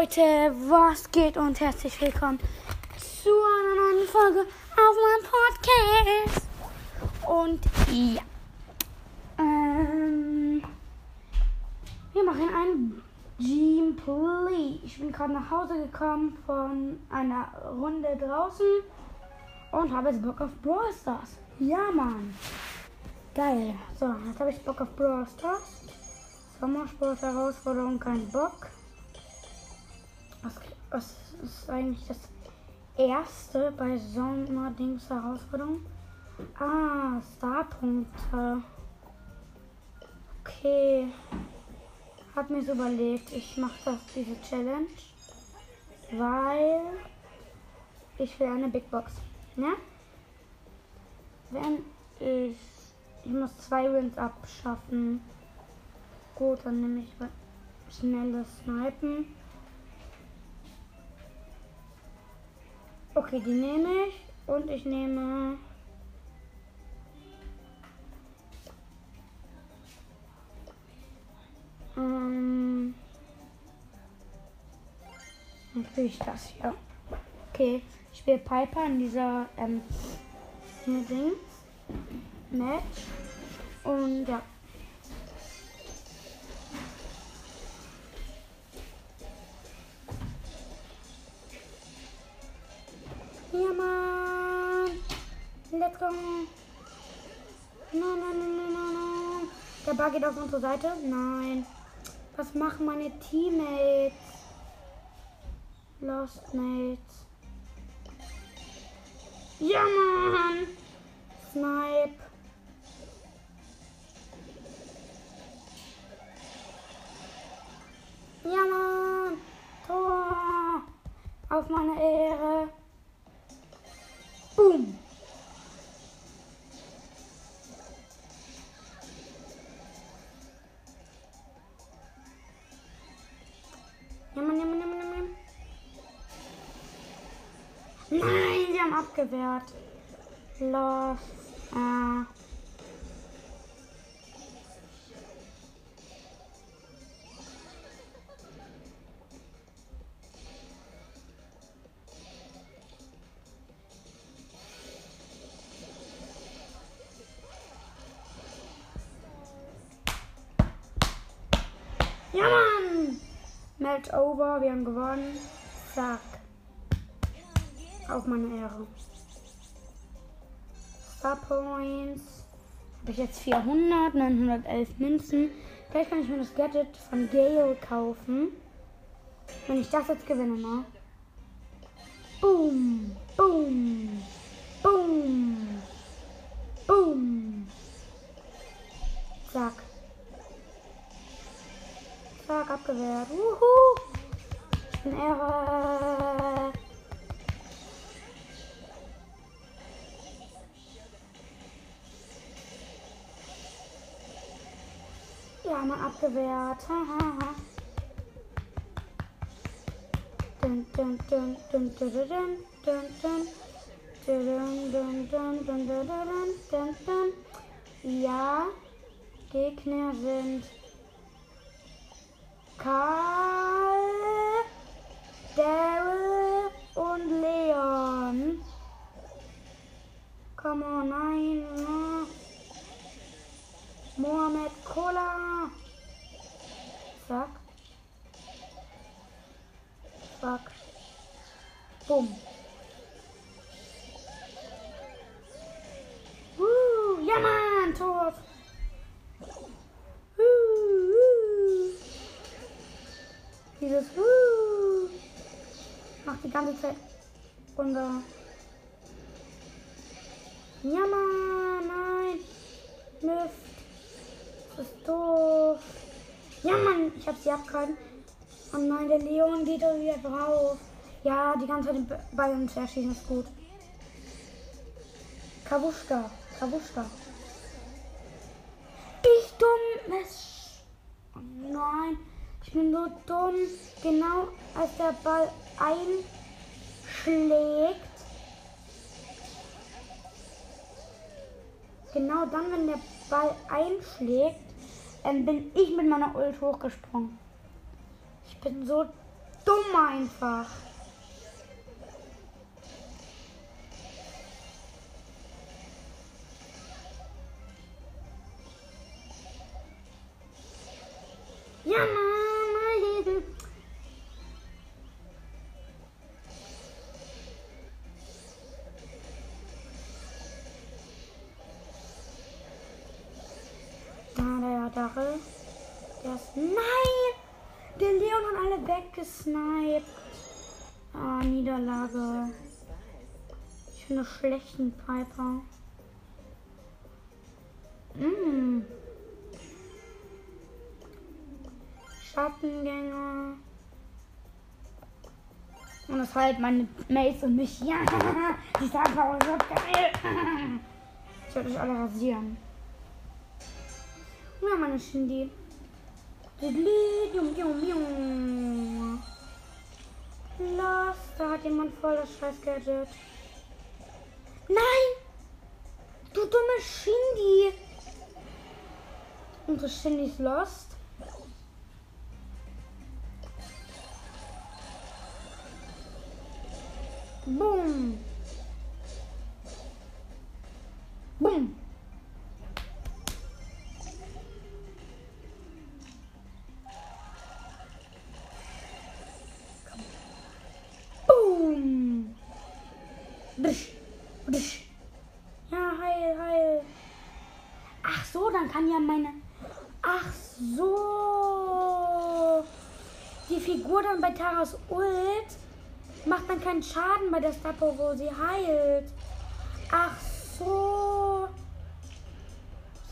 Leute, was geht und herzlich willkommen zu einer neuen Folge auf meinem Podcast. Und ja, ähm, wir machen ein Gameplay. Ich bin gerade nach Hause gekommen von einer Runde draußen und habe jetzt Bock auf Brawl Stars. Ja, Mann. Geil. So, jetzt habe ich Bock auf Brawl Stars. Sommersport Herausforderung, kein Bock. Was, ist eigentlich das erste bei Sommerdings Herausforderung? Ah, Starpunkte. Okay. Hab mir so überlegt, ich mache das diese Challenge, weil ich will eine Big Box. Ne? Wenn ich ich muss zwei Wins abschaffen. Gut, dann nehme ich schnelles Snipen. Okay, die nehme ich. Und ich nehme. Ähm. Natürlich das hier. Okay, ich spiele Piper in dieser ähm, Ding. Match. Und. Ja, Go. Nein, nein, nein, nein, nein. Der Ball geht auf unsere Seite. Nein. Was machen meine Teammates? Lost Mates. Ja, Mann. Snipe. Ja, Mann. Tor. Auf meine Ehre. Abgewehrt. Los. Äh. Ja, Mann! Match over, wir haben gewonnen. Auf meine Ehre. Star Points. Habe ich jetzt 400, 911 Münzen. Gleich kann ich mir das Gadget von Gale kaufen. Wenn ich das jetzt gewinne, ne? Boom, boom, boom, boom. Zack. Zack, abgewehrt. Wuhu. Ich bin Ehre. Arme abgewehrt. Ha, ha, ha. Dun, dun, dun, dun, dun, dun, dun, dun. Dun, dun, dun, dun, dun, dun, dun, dun. Ja, Gegner sind Karl, Daryl und Leon. Come on, nein, nein. Mohamed Cola. Zack. Zack. Bumm. Uh, ja, Mann, Tor. Uh, uh. Dieses uh, macht die ganze Zeit runter. Ja, Mann, nein. Mist. Das ist doof. Ja, Mann, ich hab sie abgehalten. Oh nein, der Leon geht doch wieder drauf. Ja, die ganze Zeit Ball ins Erschießen ist gut. Kabuschka, Kabuschka. Ich dumm. Es oh nein, ich bin so dumm. Genau als der Ball einschlägt. Genau dann, wenn der Ball einschlägt, ähm, bin ich mit meiner Ult hochgesprungen. Ich bin so dumm. dumm einfach. Da, der ist. Nein! Der Leon hat alle weggesniped. Ah, Niederlage. Ich finde schlechten Piper. Mm. Schattengänger. Und das halt meine Mates und mich. Ja, die ist einfach so geil. Ich werde euch alle rasieren. Ja, meine Shindy. Los, da hat jemand voll das scheiß Gadget. Nein! Du dumme Shindy! Unsere Shindy ist lost. Boom! keinen Schaden bei der Star wo sie heilt. Ach so.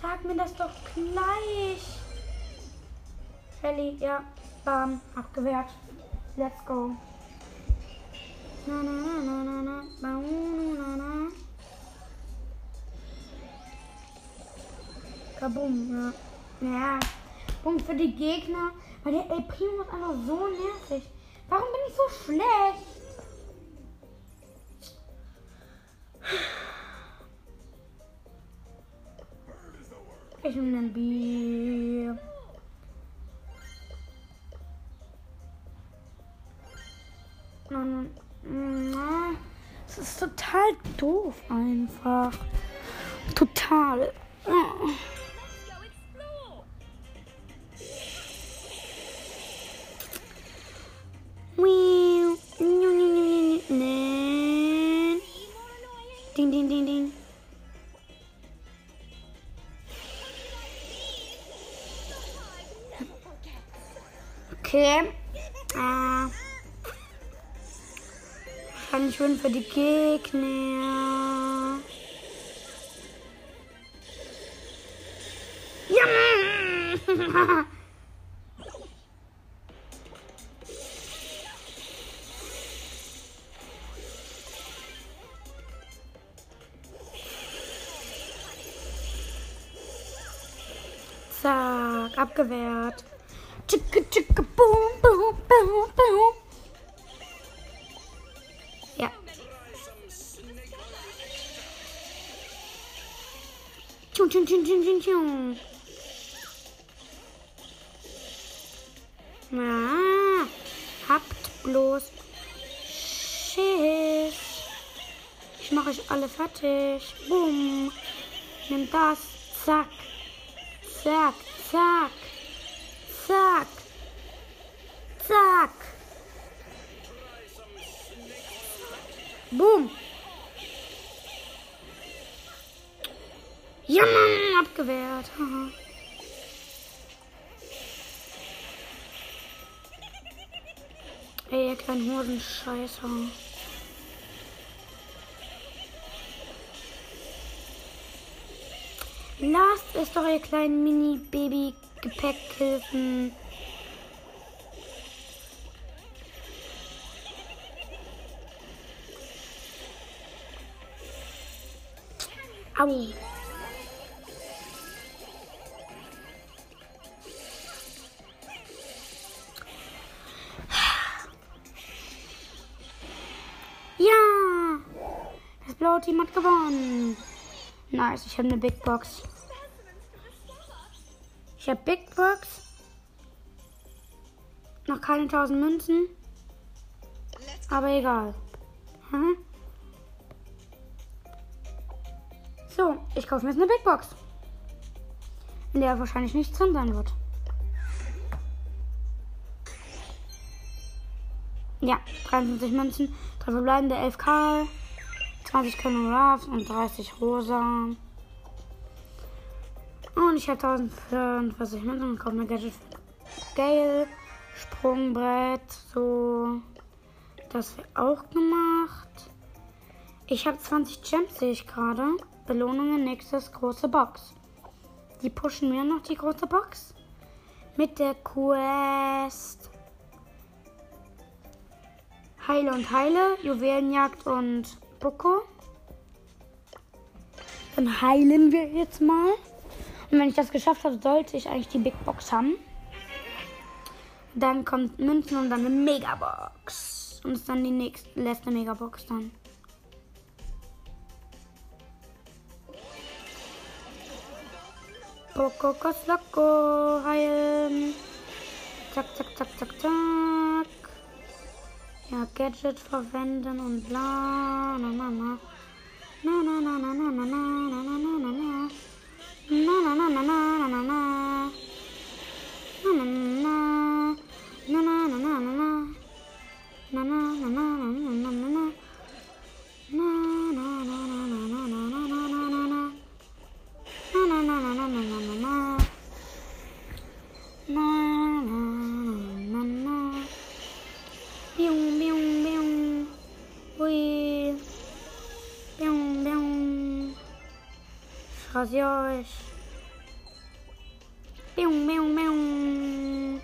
Sag mir das doch gleich. Shelly, ja. Bam, abgewehrt. Let's go. Na, na, na, na, na, na, na, na. Kabum, ja. Ja. Punkt für die Gegner. Weil der LP ist einfach so nervig. Warum bin ich so schlecht? Ich nehme den B. Das ist total doof einfach. Total. Okay. Äh. Wahrscheinlich schön für die Gegner. Ja! Zack, abgewehrt. Tschicke, tschicke, boom, boom, boom, boom. Ja. Tschung, tschung, tschung, tschung, tschung, tschung. Na, habt bloß Schiss. Ich mache euch alle fertig. Boom. Nimm das. Zack. Zack, zack. Zack. Zack. Boom. Ja, Mann, abgewehrt. Ey, ihr kleinen Hosenscheißer. Lasst es doch, ihr kleinen Mini-Baby-Gepäckhilfen. Au. Ja! Das blaue Team hat gewonnen. Nice, ich habe eine Big Box. Ich habe Big Box. Noch keine 1000 Münzen. Aber egal. Mhm. So, ich kaufe mir jetzt eine Big Box. In der wahrscheinlich nichts drin sein wird. Ja, 53 Münzen, 3 verbleibende, 11 Karl, 20 Colonel Ruffs und 30 Rosa. Ich habe 1044 Münzen und kaufe mir Gadget Gale, Sprungbrett, so. Das wird auch gemacht. Ich habe 20 Gems, sehe ich gerade. Belohnungen, nächstes große Box. Die pushen mir noch die große Box. Mit der Quest. Heile und Heile, Juwelenjagd und Boko. Dann heilen wir jetzt mal. Und wenn ich das geschafft habe, sollte ich eigentlich die Big Box haben. Dann kommt Münzen und dann eine Megabox. Und ist dann die nächste, letzte Megabox dann. Boko Kosloko heilen. Zack, zack, zack, zack, zack. Ja, Gadget verwenden und bla. Na, na, na. Na, na, na, na, na, na, na. Rasiere euch. Bium, bium, bium.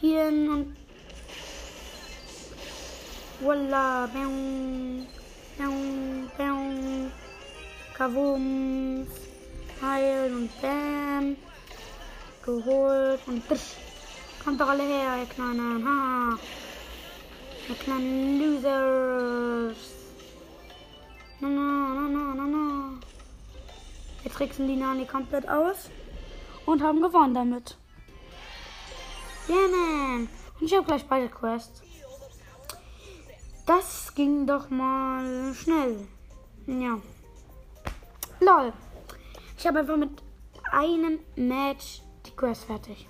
Hirn und. Voila, bium. Bium, bium. Kavums. Heil und Bam. Geholt und bisch. Kommt doch alle her, ihr kleinen. Ha. Ihr kleinen Losers. Na, na, na, na, na, na. Jetzt tricksen die Nani komplett aus und haben gewonnen damit. Yeah, man. Und ich habe gleich beide Quests. Das ging doch mal schnell. Ja. Lol. Ich habe einfach mit einem Match die Quest fertig.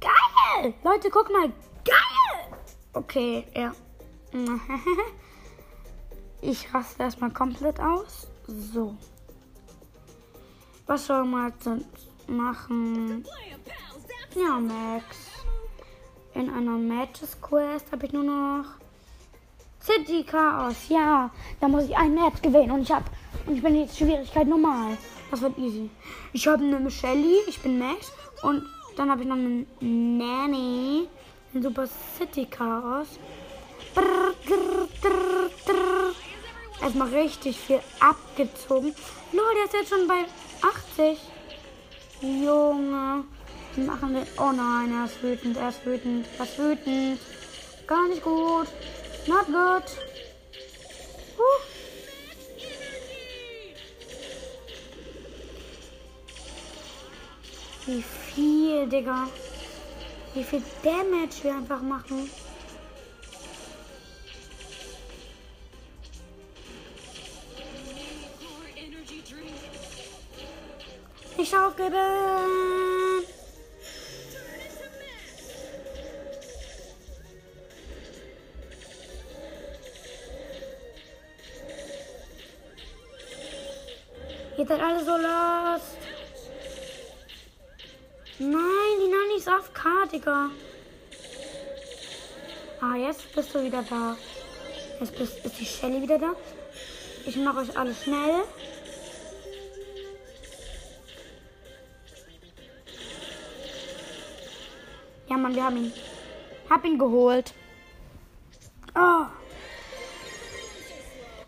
Geil! Leute, guck mal. Geil! Okay, ja. Ich raste erstmal komplett aus. So. Was soll man jetzt machen? Ja, Max. In einer Matches Quest habe ich nur noch City Chaos. Ja, da muss ich ein Match gewinnen und ich habe und ich bin jetzt Schwierigkeit normal. Das wird easy. Ich habe eine Shelly, ich bin Max und dann habe ich noch eine Nanny, ein Super City Chaos. Brr, drr, drr. Erstmal richtig viel abgezogen. Lol, der ist jetzt schon bei 80. Junge. Die machen wir. Oh nein, er ist wütend, er ist wütend, er ist wütend. Gar nicht gut. Not good. Huh. Wie viel, Digga. Wie viel Damage wir einfach machen. Ich aufgeben. Ihr seid alle so lost. Nein, die Nani ist auf K, Digga. Ah, jetzt bist du wieder da. Jetzt bist, ist die Shelly wieder da. Ich mache euch alle schnell. Mann, wir haben ihn. Hab ihn geholt. Oh.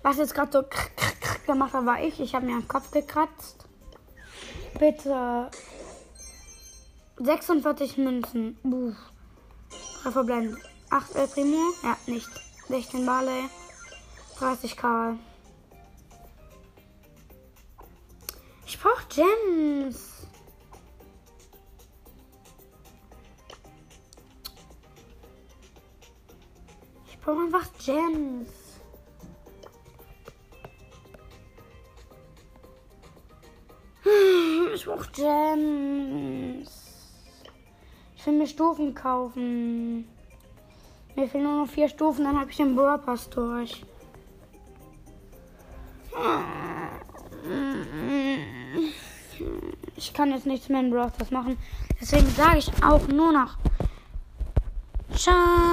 Was jetzt gerade so krr, krr, krr gemacht hat, war ich. Ich habe mir am Kopf gekratzt. Bitte. 46 Münzen. Buh. Verbleiben. 8 El Primo. Ja, nicht. 16 Barley. 30 Karl. Ich brauch Gems. Brauche einfach Gems. Ich brauche Gems. Ich will mir Stufen kaufen. Mir fehlen nur noch vier Stufen, dann habe ich den Brawl durch. Ich kann jetzt nichts mehr in Brawl machen. Deswegen sage ich auch nur noch Ciao.